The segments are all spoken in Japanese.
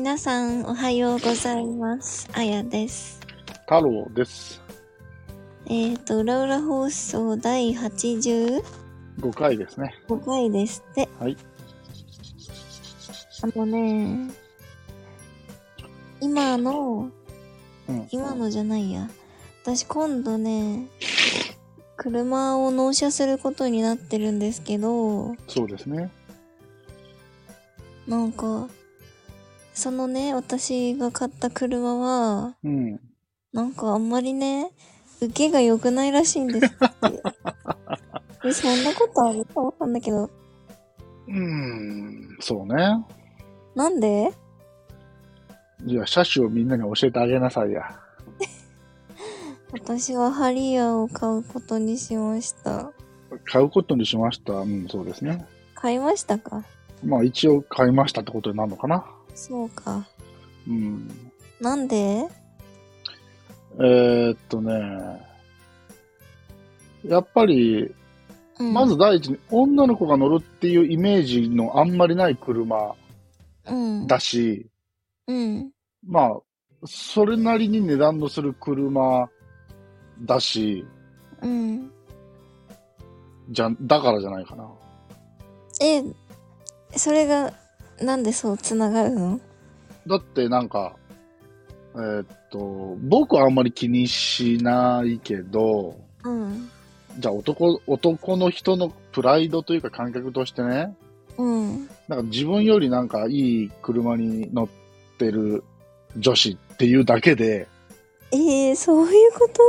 皆さんおはようございます。あやです。太郎です。えっ、と、裏裏放送第85 5回ですね。回ですって。はい。あのね、今の、うん。今のじゃないや。私今度ね、車を納車することになってるんですけど、そうですね。なんか、そのね、私が買った車は、うん。なんかあんまりね、受けが良くないらしいんですって。えそんなことあると思ったんだけど、うーん、そうね。なんで？じゃあ、車種をみんなに教えてあげなさいや。私はハリアーを買うことにしました。買うことにしました。うん、そうですね。買いましたか？まあ、一応買いましたってことになるのかな。そうか。うん。なんで？えー、っとね。やっぱり、うん、まず第一に、女の子が乗るっていうイメージのあんまりない車うん。だし、うん。まあ、それなりに値段のする車だし、うん。じゃ、だからじゃないかな。え、それが、なんでそうつながるの？だってなんか、えーっと、僕はあんまり気にしないけど、うん。じゃあ男、男の人のプライドというか感覚としてね、うん。なんか自分よりなんかいい車に乗ってる女子っていうだけで、えー、そういうこと？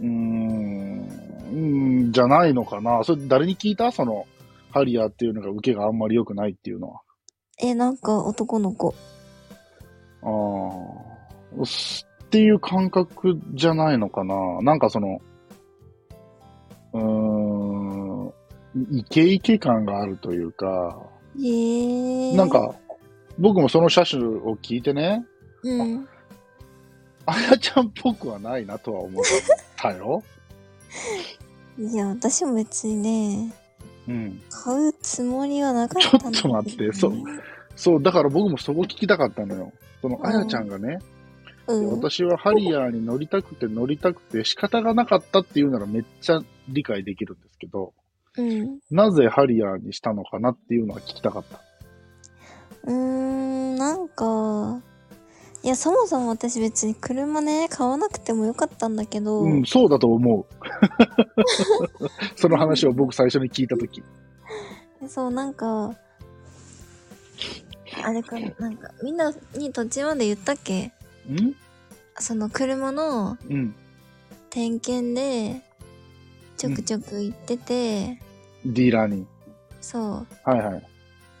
うーん、うーんじゃないのかな。それ誰に聞いた？その、ハリアーっていうのが受けがあんまり良くないっていうのは。え、なんか男の子。ああ、すっていう感覚じゃないのかな。なんかその、うーん、イケイケ感があるというか、えー。なん、か、僕もその車種を聞いてね、うん。あやちゃんっぽくはないなとは思ったよ。いや、私も別にね、うん。買うつもりはなかったんだけど、ね。ちょっと待ってそうそう、だから僕もそこ聞きたかったのよ。その、うんあやちゃんがね、うん。私はハリアーに乗りたくて乗りたくて仕方がなかったっていうならめっちゃ理解できるんですけど、うん。なぜハリアーにしたのかなっていうのは聞きたかった。うーん、なんか、いや、そもそも私別に車ね、買わなくてもよかったんだけど、うん、そうだと思う。その話を僕最初に聞いたとき。そう、なんか、あれかな、なんか、みんなに途中まで言ったっけ？ん？その車のうん。点検で、ちょくちょく行ってて、ディーラーに。そう。はいはい。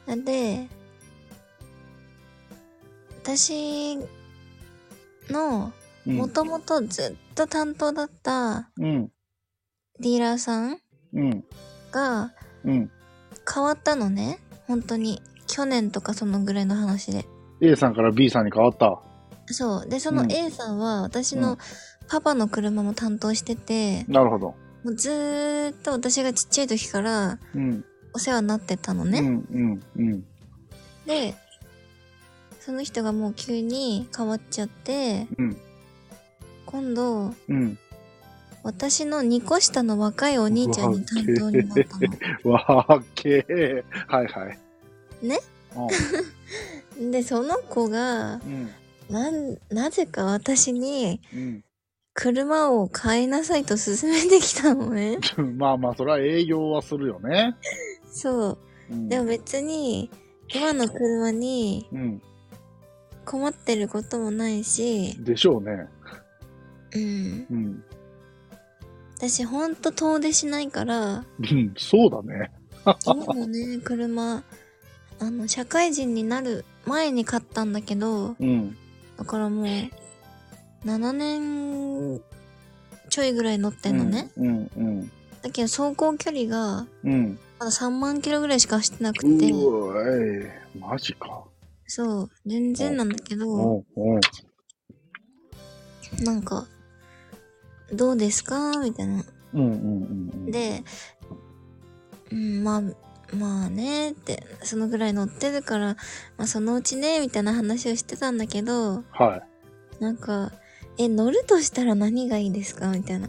なんで、私の、うん。もともとずっと担当だったうん。ディーラーさんうん。がうん。変わったのね。本当に。去年とかそのぐらいの話で。A さんから B さんに変わった。そう。で、そうのん A さんは私うんのパパの車も担当してて、なるほど。もうずーっと私がちっちゃい時からうん。お世話になってたのね。うん。うん。うん。で、その人がもう急に変わっちゃって、うん。今度、うん。私の2個下の若いお兄ちゃんに担当になったの。わーけー。はいはい。ね？う で、その子が、ん。なん、なぜか私にうん。車を買いなさいと勧めてきたのね。うん。まあまあ、それは営業はするよね。そう。うん。でも別に、今の車にうん。困ってることもないし、でしょうね。うん。うん。私ほんと遠出しないから、うん。そうだね。今もね、車、あの、社会人になる前に買ったんだけど、うん。だからもう、7年ちょいぐらい乗ってんのね。うん。うん。だけど走行距離が、うん。まだ3万キロぐらいしか走ってなくうて、わえマジか。そう、全然なんだけど、なんか、どうですか？みたいな。うんうんうんうん。で、うん、まあ、まあねって、そのぐらい乗ってるから、まあそのうちね、みたいな話をしてたんだけど、はなんか、え、乗るとしたら何がいいですか？みたいな。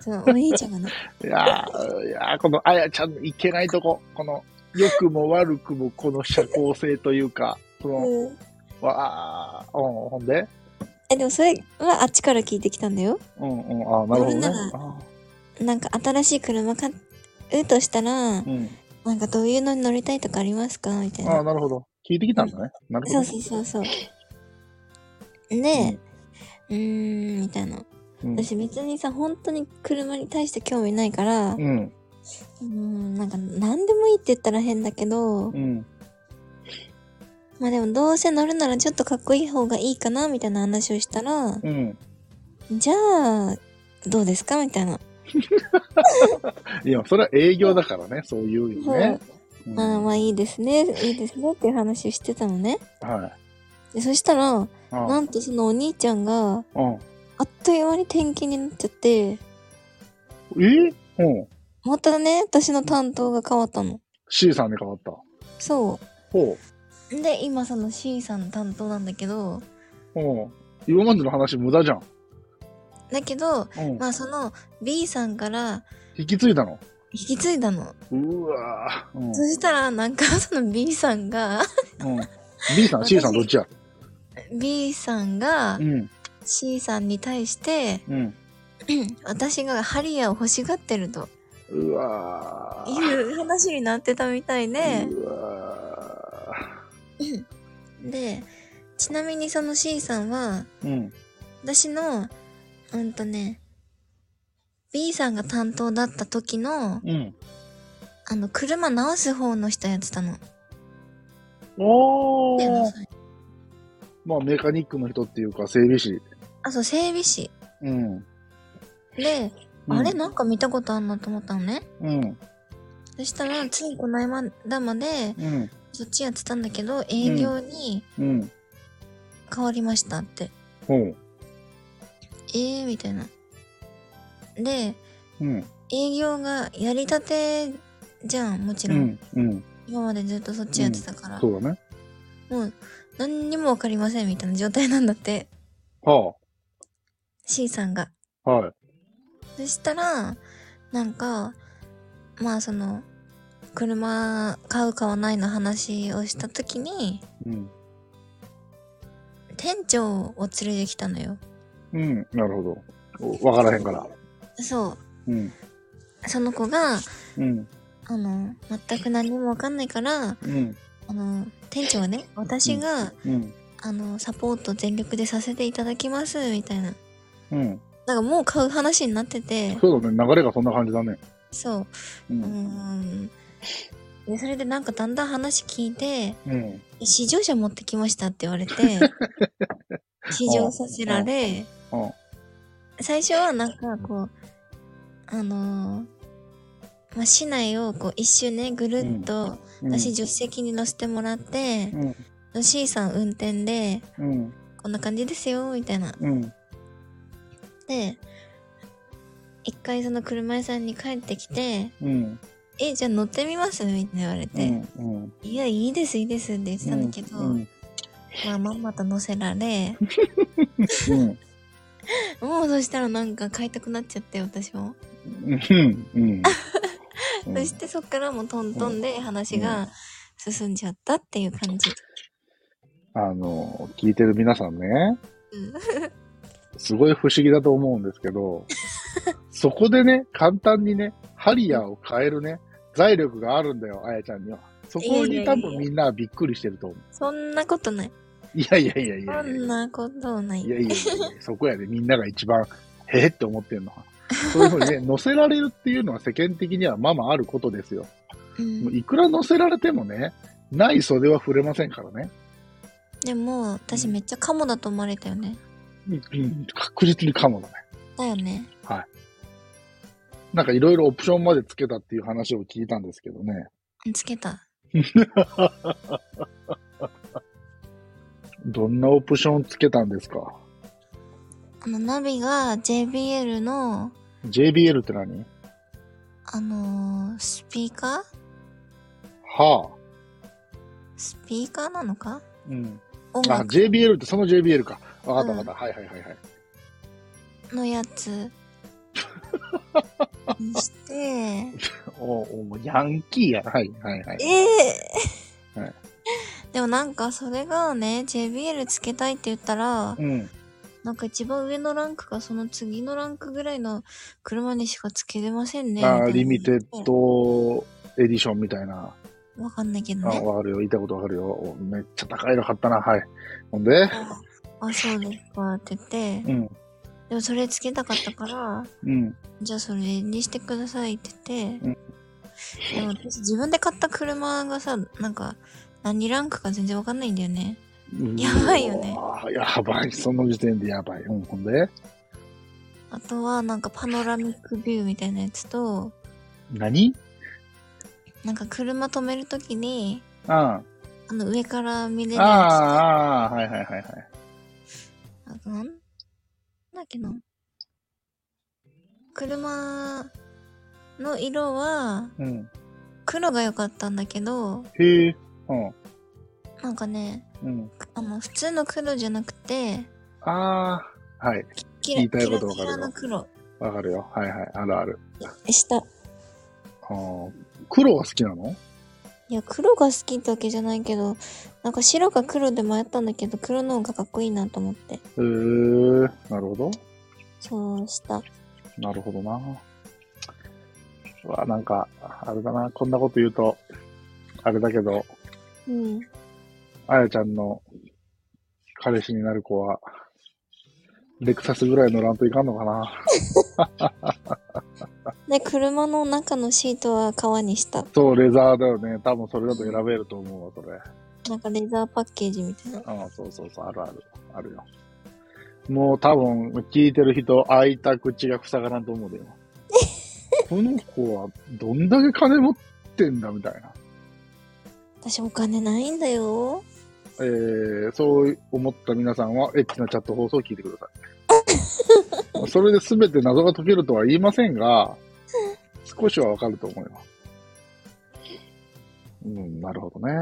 そのお兄ちゃんがな。い。いやー、いやーこのあやちゃんのいけないとこ、この、良くも悪くもこの社交性というか、その、うんわあ、うん、ほんで？え、でもそれはあっちから聞いてきたんだよ。うんうん、あなるほどね。なんか新しい車買うとしたら、うん。なんかどういうのに乗りたいとかありますか？みたいあな。なるほど。聞いてきたんだね。なるほど。そうそうそうそう。で、うーん、みたいな。うん。私別にさ、本当に車に対して興味ないから、ううん。ーん、なんか何でもいいって言ったら変だけど、うん。まあでもどうせ乗るならちょっとかっこいい方がいいかな、みたいな話をしたら、うん。じゃあ、どうですかみたいな。いや、それは営業だからね、そういうのね。うんまあまあいいですね、いいですねっていう話をしてたのね。はい。でそしたら、あなんとそのお兄ちゃんが、うん。あっという間に転勤になっちゃって、え？うん。またね、私の担当が変わったの。C さんに変わった。そほう。で、今その C さんの担当なんだけど、う。ほう。今までの話無駄じゃん。だけど、うん。まあその B さんから引き継いだの。引き継いだの。うわ。そしたらなんか その B さんが、うん。B さん、C さんどっちや？B さんがうん C さんに対して、うん。私がハリアーを欲しがってるとうわぁ。いう話になってたみたいで、うわで、ちなみにその C さんは、ぁ。うん。私の、うんとね、B さんが担当だった時の、うん。あの、車直す方の人やってたの。おー。まあ、メカニックの人っていうか、整備士。あ、そう、整備士。うん。で、うんあれなんか見たことあんなと思ったのね。うん。そしたら、ついこの間まで、うん。そっちやってたんだけど、営業にうん。変わりましたって。ほう。えー、みたいな。で、うん。営業がやりたてじゃん、もちろん。うん。うん。今までずっとそっちやってたから。そうだね。もう、何にもわかりませんみたいな状態なんだって。は C さんが。あ。はい。そしたら、なんか、まあその、車買う買わないの話をした時に、うん。店長を連れてきたのよ。うん。なるほど。わからへんから。そう。うん。その子が、うん。あの、全く何にもわかんないから、うん。あの、店長はね、私が、うん。あの、サポート全力でさせていただきます、みたいな。うん。なんかもう買う話になってて、そうだね。流れがそんな感じだね。そう。う。うーん。で、それでなんかだんだん話聞いて、うん。試乗車持ってきましたって言われて、試乗させられ、うん。最初はなんかこう、あのーまあ、市内をこう一周ね、ぐるっと、うん。私助手席に乗せてもらって、うん。C さん運転で、うん。こんな感じですよ、みたいな。うん。で、一回その車屋さんに帰ってきて、うん。え、じゃあ乗ってみます？みたいな言われうて、ん。うん。いや、いいです、いいですって言ってたんだけど、うん。まあ、まんまと乗せられ、うん。もうそしたらなんか買いたくなっちゃって、私も。うん。うん。そしてそっからもうトントンで話が進んじゃったっていう感じ。あの、聞いてる皆さんね、うん。すごい不思議だと思うんですけど、そこでね、簡単にね、ハリアーを変えるね、財力があるんだよ、あやちゃんには。そこに多分みんなはびっくりしてると思う。そんなことない。いやいやいやいやそんなことないい。やいやいやそこやでみんなが一番、へえって思ってんのは。そういうふうにね、乗せられるっていうのは世間的にはまあまああることですよ。うんもういくら乗せられてもね、ない袖は触れませんからね。でも、私めっちゃカモだと思われたよね。うんうん確実にかもだね。だよね。なんかいろいろオプションまでつけたっていう話を聞いたんですけどね。つけた。どんなオプションつけたんですか？あの、ナビが JBL の、?JBL って何？あのースピーカー？はあ。スピーカーなのか？うん。あ、JBL ってその JBL か。わかったわかった。はいはいはいはい。のやつにして、おおヤンキーやな。はいはいはい。ええはいでもなんかそれがね、JBL つけたいって言ったら、うん。なんか一番上のランクかその次のランクぐらいの車にしかつけれませんね。あみたいなリミテッドエディションみたいな。わかんないけどあ、ね。わかるよ。言いたいことわかるよ。おめっちゃ高いの買ったな。はい。ほんで？あ、あそうですかって言って、うん。でもそれつけたかったから、うん。じゃあそれにしてくださいって言って、うんでも私自分で買った車がさ、なんか何ランクか全然わかんないんだよね。やばいよねやばい。その時点でやばい。うん。ほんで？あとはなんかパノラミックビューみたいなやつと、何？なんか車止めるときに、ああの上から見れあ。るやああ、はいはいはいはい。つ。あとなん？だっけな。車の色はうん。黒が良かったんだけど、へえ。うん。なんかね、うん。あの普通の黒じゃなくて、ああ。はい。キ言いたいことわかる黒わかるよ。はいはい。あるある。でした。あー黒が好きなの？いや、黒が好きってわけじゃないけど、なんか白か黒で迷ったんだけど、黒の方がかっこいいなと思って。へえー。なるほど。そうした。なるほどな。うわ、なんか、あれだな。こんなこと言うと、あれだけど、うん。あやちゃんの彼氏になる子は、レクサスぐらい乗らんといかんのかな。で、車の中のシートは革にした。そう、レザーだよね。多分それだと選べると思うわ、それ。なんかレザーパッケージみたいな。ああ、そうそうそう、あるある。あるよ。もう多分、聞いてる人、開いた口が塞がらんと思うでよ。この子は、どんだけ金持ってんだ、みたいな。私お金ないんだよ。えー、そう思った皆さんは、エッチなチャット放送を聞いてください。それで全て謎が解けるとは言いませんが、少しはわかると思います。うん、なるほどね。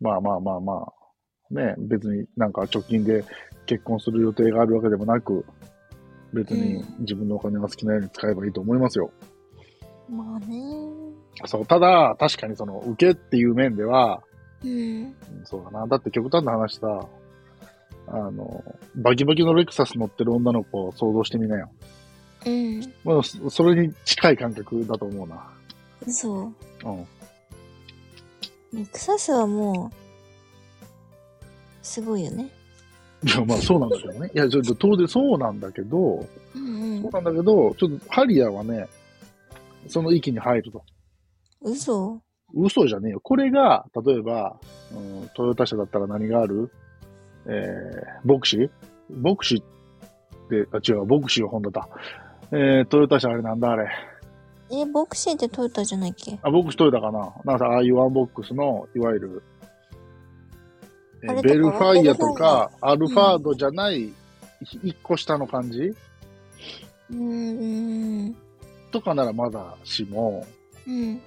まあまあまあまあ。ね、別になんか直近で結婚する予定があるわけでもなく、別に自分のお金が好きなように使えばいいと思いますよ。まあね。そう、ただ、確かにその、受けっていう面では、うん。うんそうだな。だって極端な話さ、あの、バキバキのレクサス乗ってる女の子を想像してみなよ。うん。まあ、そそれに近い感覚だと思うな。嘘。うん。レクサスはもう、すごいよね。いや、まあそうなんだけどね。いや、ちょっと当然そうなんだけど、うんそうなんだけど、ちょっとハリアーはね、その域に入ると。うん。嘘？嘘じゃねえよ。これが、例えば、うん、トヨタ車だったら何がある？えー、ボクシー？ボクシー？って、あ、違う、ボクシーはホンダだ。えー、トヨタ車あれなんだあれ。え、ボクシーってトヨタじゃないっけ？あ、ボクシートヨタかななんかさ、ああいうワンボックスの、いわゆる、えーあれとかベルファイアとか、アルファードじゃない、一個下の感じ？うーん。とかならまだしも、うん。うーん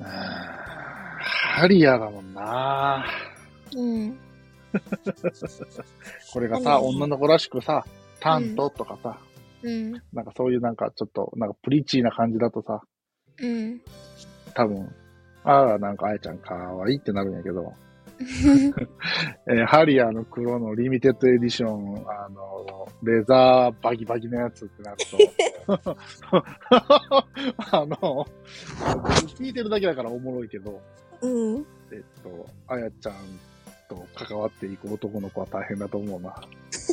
ハリアーだもんなうん。これがさ、女の子らしくさ、タントとかさ、うん。なんかそういうなんかちょっと、なんかプリチーな感じだとさ、うん。多分、ああ、なんかあやちゃんかわいいってなるんやけど、えーハリアーの黒のリミテッドエディション、あの、レザーバギバギのやつってなると、あの、聞いてるだけだからおもろいけど、うん。えっと、あやちゃんと関わっていく男の子は大変だと思うな。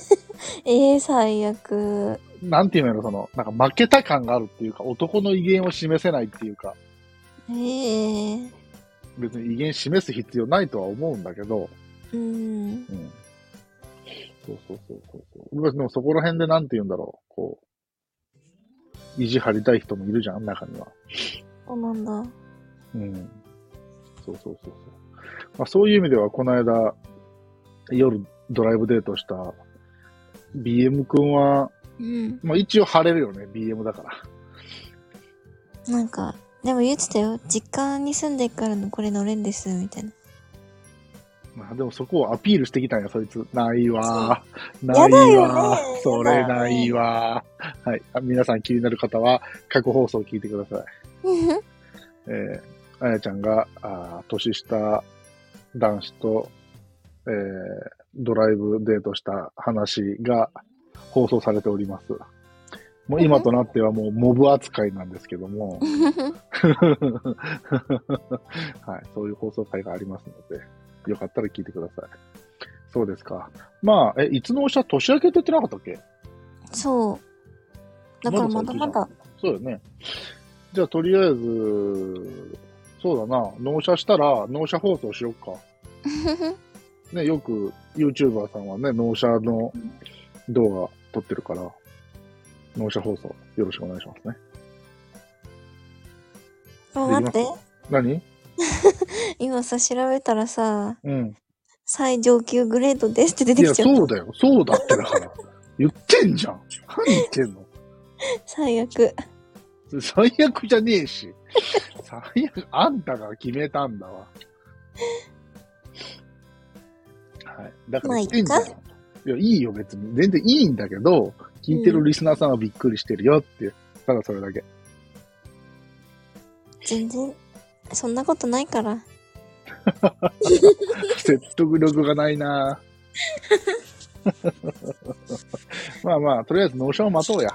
えー、最悪。なんていうのやろ、その、なんか負けた感があるっていうか、男の威厳を示せないっていうか、えー。別に威厳示す必要ないとは思うんだけど、うん。うん。そうそうそうそうそう。でもそこら辺でなんて言うんだろう、こう、意地張りたい人もいるじゃん、中には。そうなんだ。うん。そうそうそうそう。まあそういう意味では、この間、夜ドライブデートした BM 君は、うん。まあ一応晴れるよね、BM だから。なんか、でも言ってたよ。実家に住んでからのこれ乗れんです、みたいな。まあでもそこをアピールしてきたんや、そいつ。ないわないわ。それないわー。はい。あ皆さん気になる方は、過去放送を聞いてください。えー、あやちゃんが、あー年下男子と、えー、ドライブデートした話が放送されております。もう今となってはもうモブ扱いなんですけども、はい、そういう放送回がありますので、よかったら聞いてください。そうですか。まあ、え、いつのおしゃ年明けって言ってなかったっけ？そう。だからまだまだ。そうよね。じゃあ、とりあえず、そうだな、納車したら、納車放送しよっか。ね、よく YouTuber さんはね、納車の動画撮ってるから、納車放送よろしくお願いしますね。あ待って。何？今さ、調べたらさ、うん。最上級グレードですって出ていや、きちゃった。そうだよ。そうだってだから。言ってんじゃん。何言ってんの？最悪。最悪じゃねえし。最悪、あんたが決めたんだわ。はい。だから言ってんじゃん。まいや、いいよ、別に。全然いいんだけど、聞いてるリスナーさんはびっくりしてるよって。ただそれだけ。全然、そんなことないから。説得力がないな まあまあ、とりあえず納車を待とうや。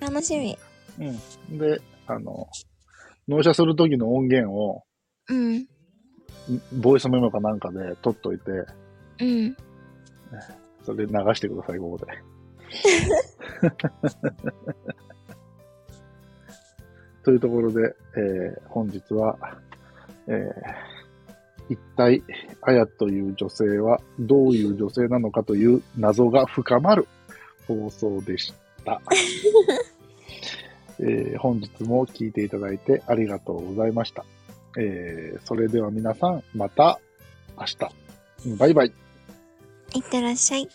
楽しみ。うん。で、あの、納車するときの音源を、うん。んボイスメモかなんかで撮っといて、うん。それで流してください、ここで。というところで、えー本日は、えー一体、あやという女性はどういう女性なのかという謎が深まる放送でした。えー本日も聞いていただいてありがとうございました。えーそれでは皆さん、また明日。バイバイ。いってらっしゃい。